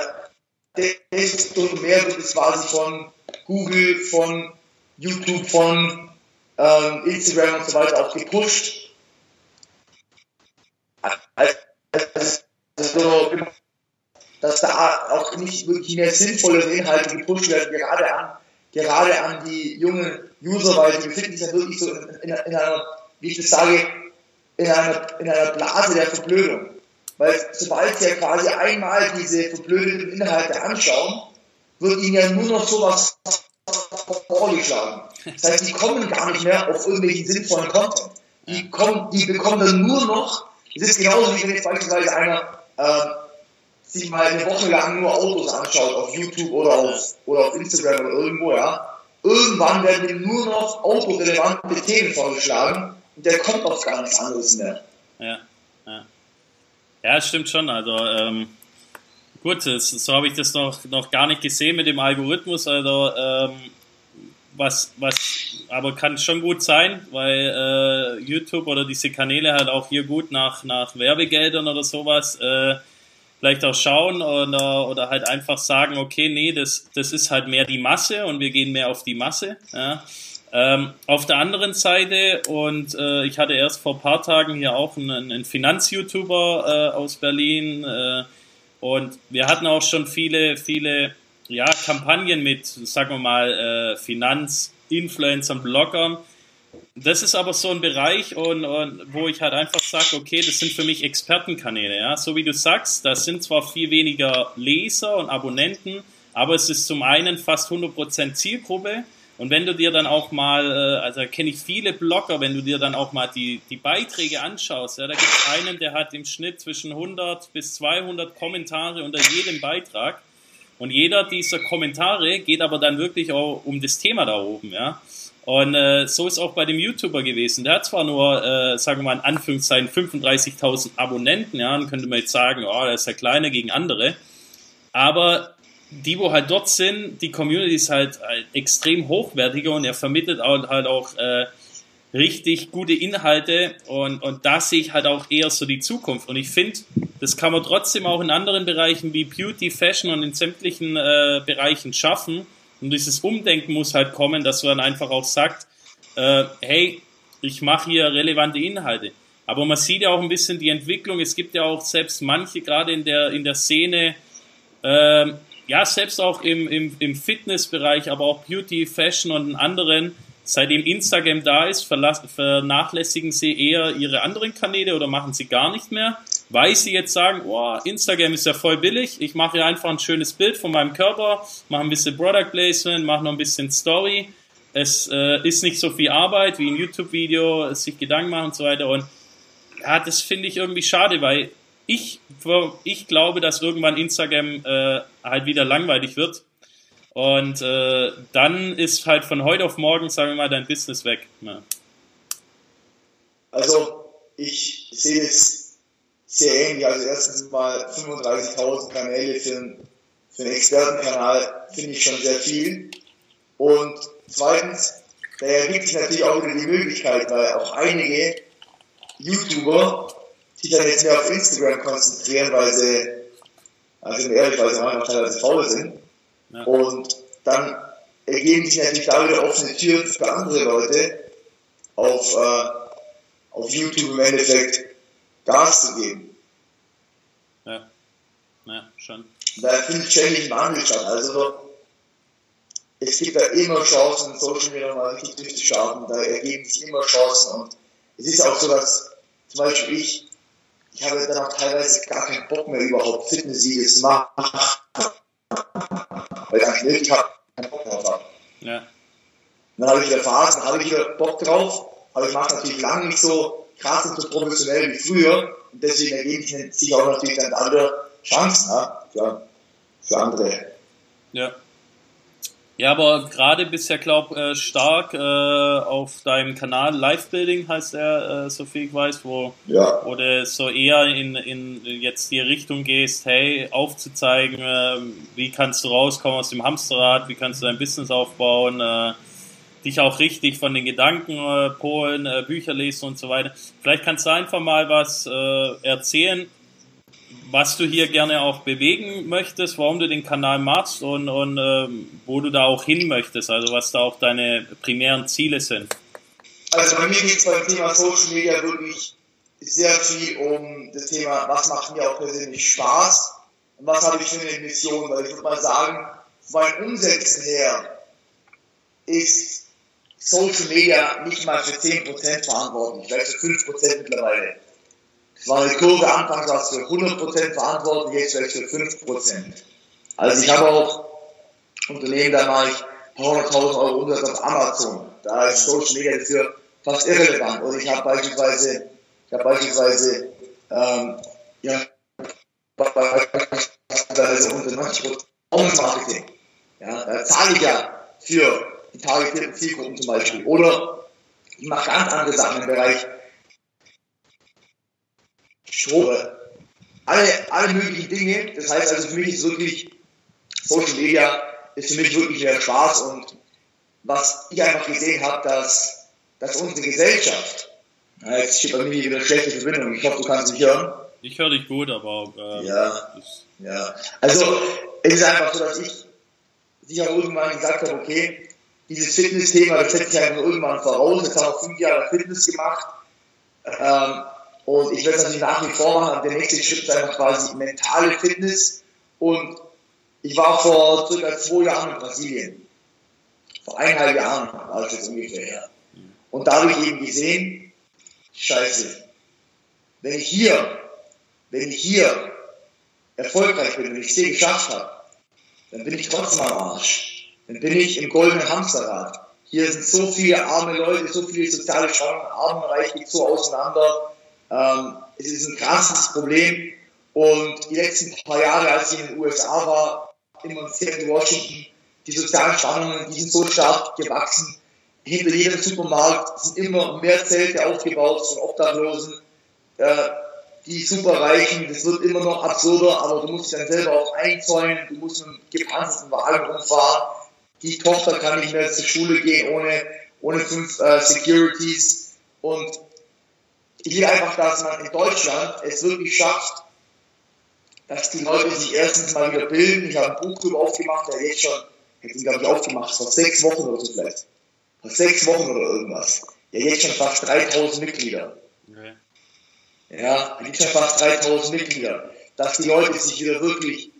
desto mehr wird es quasi von Google, von YouTube, von ähm, Instagram und so weiter auch gepusht. Also, dass da auch nicht wirklich mehr sinnvolle Inhalte gepusht werden, gerade an gerade an die jungen User, weil die befinden sich ja wirklich so in, in, in einer, wie ich das sage, in einer, in einer Blase der Verblödung. Weil sobald sie ja quasi einmal diese verblödeten Inhalte anschauen, wird ihnen ja nur noch sowas vorgeschlagen. Das heißt, die kommen gar nicht mehr auf irgendwelchen sinnvollen Content. Die, kommen, die bekommen dann nur noch, das ist genauso wie wenn jetzt beispielsweise einer äh, sich mal eine Woche lang nur Autos anschaut auf YouTube oder auf, oder auf Instagram oder irgendwo, ja, irgendwann werden ihm nur noch autorelevante Themen vorgeschlagen und der kommt auf gar nichts anderes mehr. Ja, ja. Ja, stimmt schon. Also, ähm, gut, so habe ich das noch, noch gar nicht gesehen mit dem Algorithmus. Also, ähm, was, was, aber kann schon gut sein, weil äh, YouTube oder diese Kanäle halt auch hier gut nach, nach Werbegeldern oder sowas äh, vielleicht auch schauen oder, oder halt einfach sagen, okay, nee, das, das ist halt mehr die Masse und wir gehen mehr auf die Masse. Ja. Ähm, auf der anderen Seite, und äh, ich hatte erst vor ein paar Tagen hier auch einen, einen Finanz-YouTuber äh, aus Berlin äh, und wir hatten auch schon viele, viele ja, Kampagnen mit, sagen wir mal, äh, Finanz-Influencern, Bloggern, das ist aber so ein Bereich, und, und wo ich halt einfach sage, okay, das sind für mich Expertenkanäle. Ja? So wie du sagst, das sind zwar viel weniger Leser und Abonnenten, aber es ist zum einen fast 100% Zielgruppe. Und wenn du dir dann auch mal, äh, also kenne ich viele Blogger, wenn du dir dann auch mal die, die Beiträge anschaust, ja, da gibt es einen, der hat im Schnitt zwischen 100 bis 200 Kommentare unter jedem Beitrag. Und jeder dieser Kommentare geht aber dann wirklich auch um das Thema da oben, ja. Und äh, so ist auch bei dem YouTuber gewesen. Der hat zwar nur, äh, sagen wir mal in Anführungszeichen, 35.000 Abonnenten, ja, dann könnte man jetzt sagen, oh, der ist ja kleiner gegen andere. Aber die, wo halt dort sind, die Community ist halt, halt extrem hochwertiger und er vermittelt auch, halt auch äh, richtig gute Inhalte und, und da sehe ich halt auch eher so die Zukunft. Und ich finde, das kann man trotzdem auch in anderen Bereichen wie Beauty, Fashion und in sämtlichen äh, Bereichen schaffen und dieses Umdenken muss halt kommen, dass man einfach auch sagt, äh, hey, ich mache hier relevante Inhalte. Aber man sieht ja auch ein bisschen die Entwicklung. Es gibt ja auch selbst manche, gerade in der, in der Szene, ähm, ja, selbst auch im, im, im Fitnessbereich, aber auch Beauty, Fashion und anderen, seitdem Instagram da ist, vernachlässigen sie eher ihre anderen Kanäle oder machen sie gar nicht mehr, weil sie jetzt sagen, oh, Instagram ist ja voll billig, ich mache einfach ein schönes Bild von meinem Körper, mache ein bisschen Product Placement, mache noch ein bisschen Story. Es äh, ist nicht so viel Arbeit wie ein YouTube-Video, sich Gedanken machen und so weiter. Und ja, das finde ich irgendwie schade, weil ich, ich glaube, dass irgendwann Instagram äh, halt wieder langweilig wird. Und äh, dann ist halt von heute auf morgen, sagen wir mal, dein Business weg. Ja. Also, ich sehe es sehr ähnlich. Also, erstens mal 35.000 Kanäle für, einen, für einen Expertenkanal finde ich schon sehr viel. Und zweitens, da ergibt sich natürlich auch wieder die Möglichkeit, weil auch einige YouTuber sich dann jetzt mehr auf Instagram konzentrieren, weil sie, also ehrlich, weil sie manchmal teilweise faul sind. Ja. Und dann ergeben sich natürlich da wieder offene Türen für andere Leute, auf, äh, auf YouTube im Endeffekt Gas zu geben. Ja, ja schon. Da findet ständig ein Wandel statt. Also, es gibt da immer Chancen, Social Media mal richtig durchzustarten. Da ergeben sich immer Chancen. Und es ist auch so, dass zum Beispiel ich ich habe dann auch teilweise gar keinen Bock mehr überhaupt Fitnessvideos zu machen. Weil ich eigentlich habe, keinen Bock drauf habe. Ja. Dann habe ich wieder Phasen, habe ich wieder Bock drauf, aber ich mache natürlich lange nicht so krass so professionell wie früher. Und deswegen ergeben sich auch natürlich dann andere Chancen ja, für, für andere. Ja. Ja, aber gerade bist ja, glaub äh, stark äh, auf deinem Kanal Live Building heißt er, äh, so viel ich weiß, wo, ja. wo du so eher in, in jetzt die Richtung gehst, hey, aufzuzeigen, äh, wie kannst du rauskommen aus dem Hamsterrad, wie kannst du dein Business aufbauen, äh, dich auch richtig von den Gedanken äh, polen, äh, Bücher lesen und so weiter. Vielleicht kannst du einfach mal was äh, erzählen, was du hier gerne auch bewegen möchtest, warum du den Kanal machst und, und ähm, wo du da auch hin möchtest, also was da auch deine primären Ziele sind. Also bei mir geht es beim Thema Social Media wirklich sehr viel um das Thema, was macht mir auch persönlich Spaß und was habe ich für eine Mission, weil ich würde mal sagen, meinem Umsetzen her ist Social Media nicht mal für 10% verantwortlich, vielleicht für 5% mittlerweile. Es war eine Kurve anfangs war für 100% verantwortlich, jetzt vielleicht für 5%. Also ich habe auch Unternehmen, da mache ich ein paar hunderttausend Euro Umsatz auf Amazon. Da ist Social Media dafür fast irrelevant. Und ich habe beispielsweise, ich habe beispielsweise, ähm, ja, beispielsweise unter 90% Marketing. Ja, da zahle ich ja für targetierten Zielgruppen zum Beispiel. Oder ich mache ganz andere Sachen im Bereich Strobe, alle, alle möglichen Dinge. Das heißt also für mich ist wirklich Social Media ist für mich wirklich mehr Spaß und was ich einfach gesehen habe, dass, dass unsere Gesellschaft, ja, jetzt steht bei mir wieder eine schlechte Verbindung, ich hoffe, du kannst mich hören. Ich höre dich gut, aber. Ähm, ja, ja. Also, es ist einfach so, dass ich sicher irgendwann gesagt habe, okay, dieses Fitness-Thema, das setzt sich einfach irgendwann voraus. Jetzt haben wir fünf Jahre Fitness gemacht. Ähm, und ich werde es natürlich nach wie vor machen, der nächste Schritt ist einfach quasi mentale Fitness. Und ich war vor circa zwei Jahren in Brasilien. Vor eineinhalb Jahren war ich jetzt ungefähr her. Und da habe ich eben gesehen, scheiße, wenn ich hier, wenn ich hier erfolgreich bin, wenn ich es hier geschafft habe, dann bin ich trotzdem am Arsch. Dann bin ich im goldenen Hamsterrad. Hier sind so viele arme Leute, so viele soziale Chancen, Armenreich geht so auseinander. Ähm, es ist ein krasses Problem. Und die letzten paar Jahre, als ich in den USA war, in in Washington, die sozialen Spannungen, die sind so stark gewachsen. Hinter jedem Supermarkt sind immer mehr Zelte aufgebaut von Obdachlosen. Äh, die Superreichen, das wird immer noch absurder, aber du musst dich dann selber auch einzäunen, du musst einen gepanzerten Wagen umfahren. Die Tochter kann nicht mehr zur Schule gehen ohne, ohne fünf äh, Securities. Und ich will einfach, dass man in Deutschland es wirklich schafft, dass die Leute sich erstens mal wieder bilden. Ich habe ein Buch darüber aufgemacht, der jetzt schon, hätte ihn glaube ich aufgemacht, vor sechs Wochen oder so vielleicht. Vor sechs Wochen oder irgendwas. Der jetzt schon fast 3000 Mitglieder. Okay. ja, die gibt fast 3000 Mitglieder, dass die Leute sich wieder wirklich,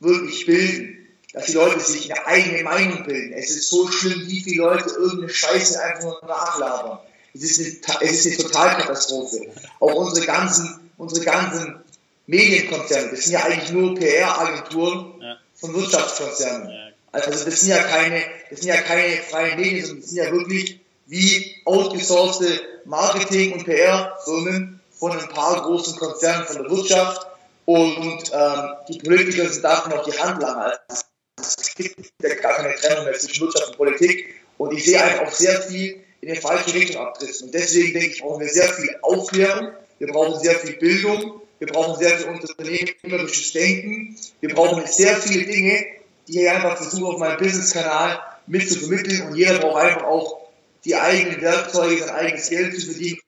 wirklich bilden, dass die Leute sich eine eigene Meinung bilden. Es ist so schlimm, wie viele Leute irgendeine Scheiße einfach nur nachlabern. Es ist eine, es ist eine Totalkatastrophe. Auch unsere ganzen, unsere ganzen Medienkonzerne, das sind ja eigentlich nur PR-Agenturen ja. von Wirtschaftskonzernen. Ja. Also das sind ja keine, das sind ja keine freien Medien, sondern das sind ja wirklich wie outgesourcete Marketing- und PR-Firmen von ein paar großen Konzernen von der Wirtschaft und ähm, die Politiker sind davon auf die Handlanger. Also es gibt ja gar keine Trennung mehr zwischen Wirtschaft und Politik. Und ich sehe einfach auch sehr viel in die falsche Richtung abdriften. Und deswegen denke ich, brauchen wir sehr viel Aufklärung, wir brauchen sehr viel Bildung, wir brauchen sehr viel unternehmerisches Denken, wir brauchen sehr viele Dinge, die ich einfach versuche auf meinem Business-Kanal mit zu vermitteln. Und jeder braucht einfach auch die eigenen Werkzeuge, sein eigenes Geld zu verdienen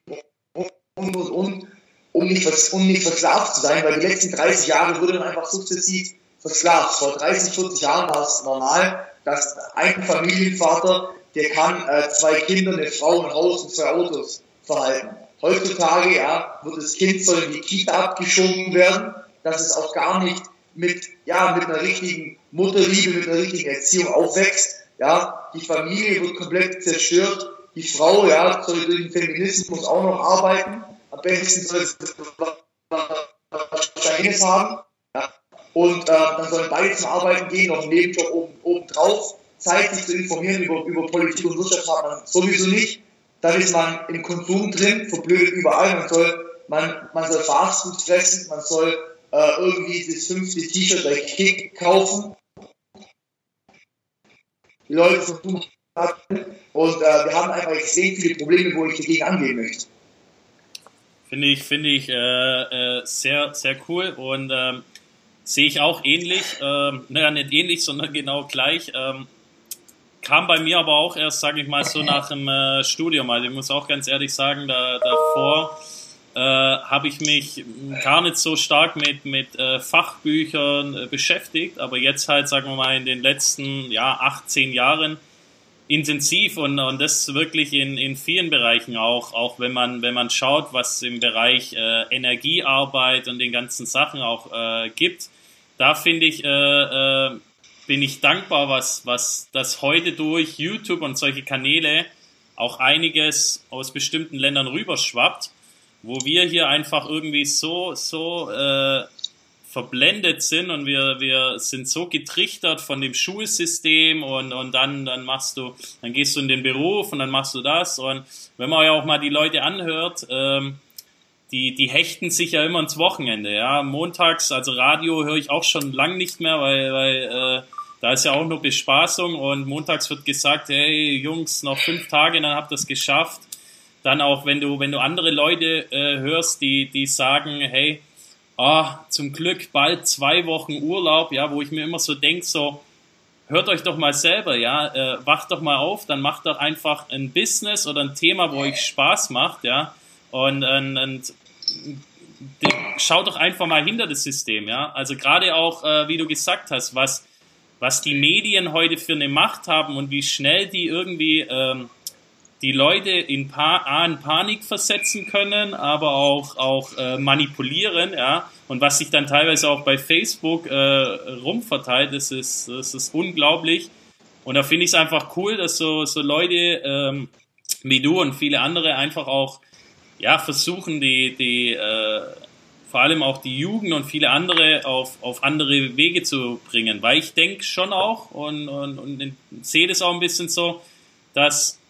und, und, und, um nicht, um nicht versklavt zu sein, weil die letzten 30 Jahre wurde man einfach sukzessiv versklavt. Vor 30, 40 Jahren war es normal, dass ein Familienvater, der kann äh, zwei Kinder, eine Frau, ein Haus und zwei Autos verhalten. Heutzutage ja, wird das Kind soll in die Kita abgeschoben werden, dass es auch gar nicht mit, ja, mit einer richtigen Mutterliebe, mit einer richtigen Erziehung aufwächst. Ja, die Familie wird komplett zerstört. Die Frau, ja, soll durch den Feminismus auch noch arbeiten. Am besten soll es Verständnis haben. Und äh, dann sollen beide zum Arbeiten gehen, noch einen Nebenjob oben, oben drauf. Zeit, sich zu informieren über, über Politik und Wirtschaft hat man sowieso nicht. Dann ist man im Konsum drin, verblödet überall. Man soll, man, man soll Fastfood fressen, man soll äh, irgendwie das fünfte T-Shirt bei Kick kaufen. Die Leute versuchen und äh, wir haben einfach extrem viele Probleme, wo ich dagegen angehen möchte. Finde ich, finde ich äh, äh, sehr, sehr cool und ähm, sehe ich auch ähnlich. Ähm, naja, nicht ähnlich, sondern genau gleich. Ähm, kam bei mir aber auch erst, sage ich mal, so nach dem äh, Studium. Also ich muss auch ganz ehrlich sagen, da, davor äh, habe ich mich gar nicht so stark mit, mit äh, Fachbüchern äh, beschäftigt, aber jetzt halt, sagen wir mal, in den letzten ja, 18 Jahren intensiv und, und das wirklich in, in vielen Bereichen auch, auch wenn man, wenn man schaut, was im Bereich äh, Energiearbeit und den ganzen Sachen auch äh, gibt, da finde ich, äh, äh, bin ich dankbar, was, was das heute durch YouTube und solche Kanäle auch einiges aus bestimmten Ländern rüberschwappt, wo wir hier einfach irgendwie so, so äh, verblendet sind und wir, wir sind so getrichtert von dem Schulsystem und, und dann, dann machst du, dann gehst du in den Beruf und dann machst du das und wenn man ja auch mal die Leute anhört, ähm, die, die hechten sich ja immer ins Wochenende, ja. Montags, also Radio höre ich auch schon lang nicht mehr, weil, weil äh, da ist ja auch nur Bespaßung und montags wird gesagt, hey Jungs, noch fünf Tage, dann habt ihr es geschafft. Dann auch, wenn du, wenn du andere Leute äh, hörst, die, die sagen, hey, ah, zum Glück bald zwei Wochen Urlaub, ja, wo ich mir immer so denke, so, hört euch doch mal selber, ja, äh, wacht doch mal auf, dann macht doch einfach ein Business oder ein Thema, wo euch Spaß macht, ja, und, und, und schaut doch einfach mal hinter das System, ja, also gerade auch, äh, wie du gesagt hast, was, was die Medien heute für eine Macht haben und wie schnell die irgendwie ähm, die Leute in, pa A, in Panik versetzen können, aber auch, auch äh, manipulieren, ja. Und was sich dann teilweise auch bei Facebook äh, rumverteilt, das ist, das ist unglaublich. Und da finde ich es einfach cool, dass so, so Leute ähm, wie du und viele andere einfach auch ja, versuchen, die, die äh, vor allem auch die Jugend und viele andere auf, auf andere Wege zu bringen. Weil ich denke schon auch und, und, und sehe das auch ein bisschen so, dass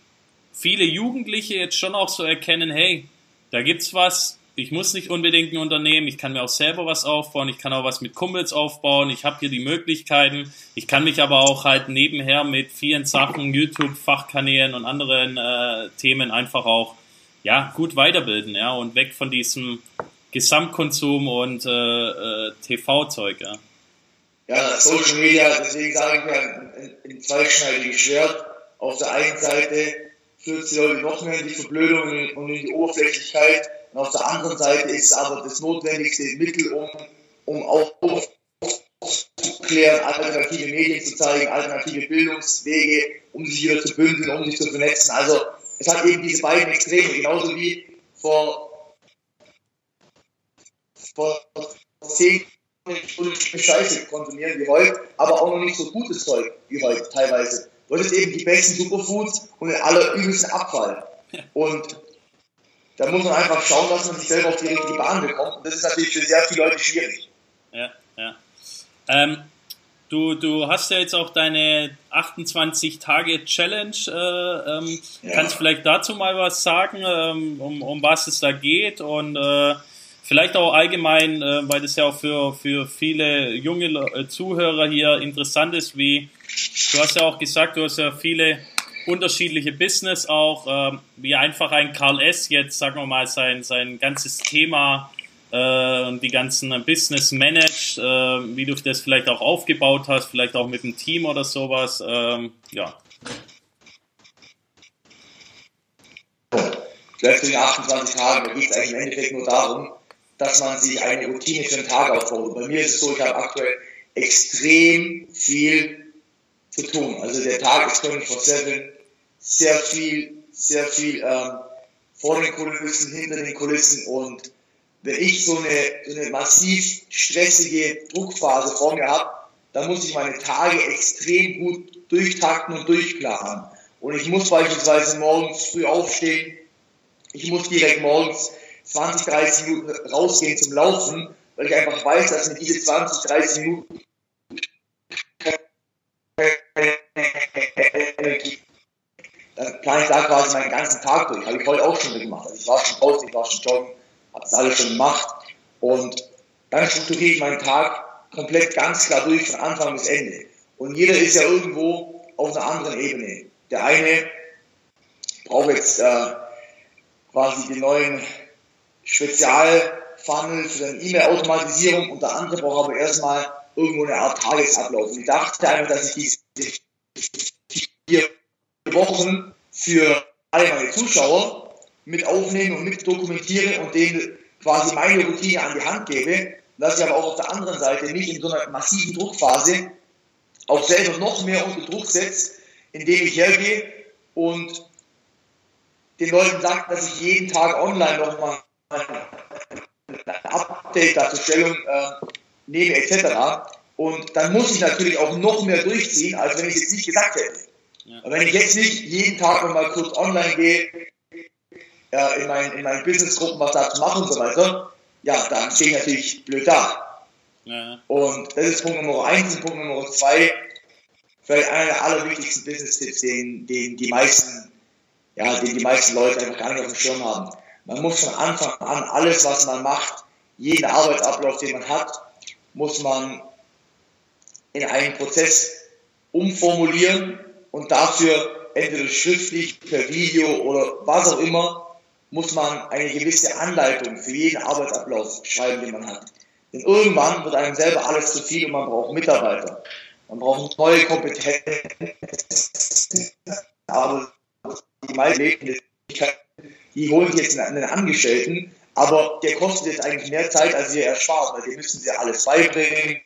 viele Jugendliche jetzt schon auch so erkennen, hey, da gibt's was, ich muss nicht unbedingt ein Unternehmen, ich kann mir auch selber was aufbauen, ich kann auch was mit Kumpels aufbauen, ich habe hier die Möglichkeiten, ich kann mich aber auch halt nebenher mit vielen Sachen, YouTube, Fachkanälen und anderen äh, Themen einfach auch ja gut weiterbilden, ja, und weg von diesem Gesamtkonsum und äh, äh, TV-Zeug, ja. Ja, Social Media, deswegen sage ich ja, ein, ein zweischneidiges Schwert. Auf der einen Seite führt die Leute noch mehr in die Verblödung und in die Oberflächlichkeit. Und auf der anderen Seite ist es aber das notwendigste Mittel, um, um aufzuklären, alternative Medien zu zeigen, alternative Bildungswege, um sich wieder zu bündeln, um sich zu vernetzen. Also es hat eben diese beiden Extreme, genauso wie vor vor zehn Stunden Scheiße konsumieren wie heute, aber auch noch nicht so gutes Zeug wie heute teilweise. Du hast eben die besten Superfoods und den allerübelsten Abfall. Und da muss man einfach schauen, dass man sich selber auf die richtige Bahn bekommt. Und das ist natürlich für sehr viele Leute schwierig. Ja, ja. Ähm, du, du hast ja jetzt auch deine 28-Tage-Challenge. Äh, ähm, ja. Kannst vielleicht dazu mal was sagen, ähm, um, um was es da geht und äh, vielleicht auch allgemein, äh, weil das ja auch für, für viele junge äh, Zuhörer hier interessant ist, wie du hast ja auch gesagt, du hast ja viele unterschiedliche Business auch, äh, wie einfach ein Karl S. jetzt, sagen wir mal, sein, sein ganzes Thema äh, und die ganzen Business managt, äh, wie du das vielleicht auch aufgebaut hast, vielleicht auch mit dem Team oder sowas. Ähm, ja. Plötzlich 28 Tage, da geht es eigentlich im Endeffekt nur darum, dass man sich eine Routine für den Tag aufbaut. Bei mir ist es so, ich habe aktuell extrem viel zu tun. Also der Tag ist 24-7, sehr viel, sehr viel ähm, vor den Kulissen, hinter den Kulissen und wenn ich so eine, so eine massiv stressige Druckphase vor mir habe, dann muss ich meine Tage extrem gut durchtakten und durchplanen. Und ich muss beispielsweise morgens früh aufstehen, ich muss direkt morgens 20, 30 Minuten rausgehen zum Laufen, weil ich einfach weiß, dass mir diese 20, 30 Minuten dann kann ich da quasi meinen ganzen Tag durch. Habe ich heute auch schon gemacht. Also ich war schon draußen, ich war schon joggen, habe das alles schon gemacht. Und dann strukturiere ich meinen Tag komplett ganz klar durch, von Anfang bis Ende. Und jeder ist ja irgendwo auf einer anderen Ebene. Der eine braucht jetzt äh, quasi den neuen Spezialfunnel für eine E-Mail-Automatisierung und der andere braucht aber erstmal irgendwo eine Art Tagesablauf. Und ich dachte einfach, dass ich diese vier Wochen für alle meine Zuschauer mit aufnehme und mit dokumentiere und denen quasi meine Routine an die Hand gebe, dass ich aber auch auf der anderen Seite mich in so einer massiven Druckphase auch selber noch mehr unter Druck setze, indem ich hergehe und den Leuten sage, dass ich jeden Tag online nochmal Update dazu Stellung äh, nehme etc. Und dann muss ich natürlich auch noch mehr durchziehen, als wenn ich es jetzt nicht gesagt hätte. Ja. wenn ich jetzt nicht jeden Tag mal kurz online gehe, äh, in meinen, in meinen Businessgruppen was da zu machen und so weiter, ja, dann stehe ich natürlich blöd da. Ja. Und das ist Punkt Nummer eins und Punkt Nummer zwei, vielleicht einer der allerwichtigsten Business-Tipps, den, den die meisten, ja, den die meisten Leute einfach gar nicht auf dem Schirm haben. Man muss von Anfang an alles, was man macht, jeden Arbeitsablauf, den man hat, muss man in einen Prozess umformulieren und dafür entweder schriftlich, per Video oder was auch immer, muss man eine gewisse Anleitung für jeden Arbeitsablauf schreiben, den man hat. Denn irgendwann wird einem selber alles zu viel und man braucht Mitarbeiter. Man braucht neue Kompetenzen. Aber die meisten Leben die holen sich jetzt einen Angestellten, aber der kostet jetzt eigentlich mehr Zeit, als ihr erspart, weil die müssen sie alles beibringen,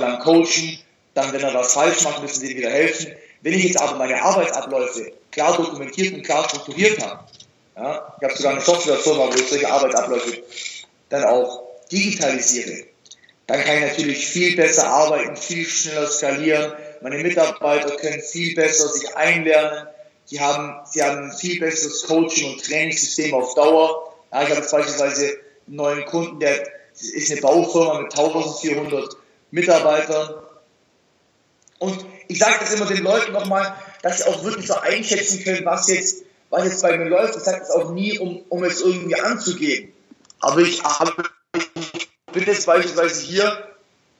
dann coachen, dann, wenn er was falsch macht, müssen sie wieder helfen. Wenn ich jetzt aber meine Arbeitsabläufe klar dokumentiert und klar strukturiert habe, ja, ich habe sogar eine Softwarefirma, wo ich solche Arbeitsabläufe dann auch digitalisiere, dann kann ich natürlich viel besser arbeiten, viel schneller skalieren. Meine Mitarbeiter können viel besser sich einlernen, die haben, sie haben ein viel besseres Coaching- und Trainingssystem auf Dauer. Ja, ich habe jetzt beispielsweise einen neuen Kunden, der ist eine Baufirma mit 1400 Mitarbeitern. Und ich sage das immer den Leuten nochmal, dass sie auch wirklich so einschätzen können, was jetzt, was jetzt bei mir läuft. Ich sage das auch nie, um, um es irgendwie anzugeben. Aber ich, aber ich bin jetzt beispielsweise hier,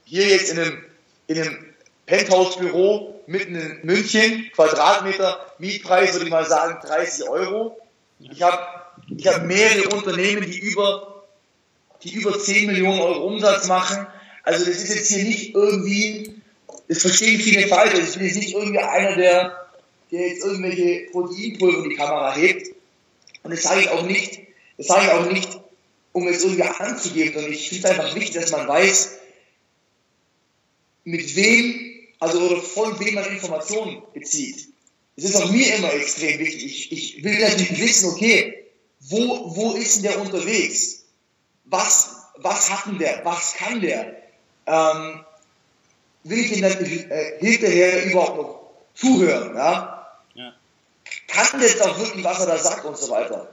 hier jetzt in einem, in einem Penthouse-Büro mitten in München, Quadratmeter, Mietpreis würde ich mal sagen 30 Euro. Ich habe ich hab mehrere Unternehmen, die über, die über 10 Millionen Euro Umsatz machen. Also das ist jetzt hier nicht irgendwie, das verstehen viele falsch. Also ich bin jetzt nicht irgendwie einer, der, der jetzt irgendwelche Proteinpulver in die Kamera hebt. Und das sage ich auch nicht, das sage ich auch nicht, um es irgendwie anzugeben, sondern ich finde es einfach wichtig, dass man weiß, mit wem also von wem man Informationen bezieht. Es ist auch mir immer extrem wichtig. Ich, ich will natürlich wissen, okay, wo, wo ist denn der unterwegs? was, was hat denn der, was kann der? Ähm, will ich ihm dann äh, hinterher überhaupt noch zuhören? Ja? ja? Kann der jetzt auch wirklich, was er da sagt und so weiter?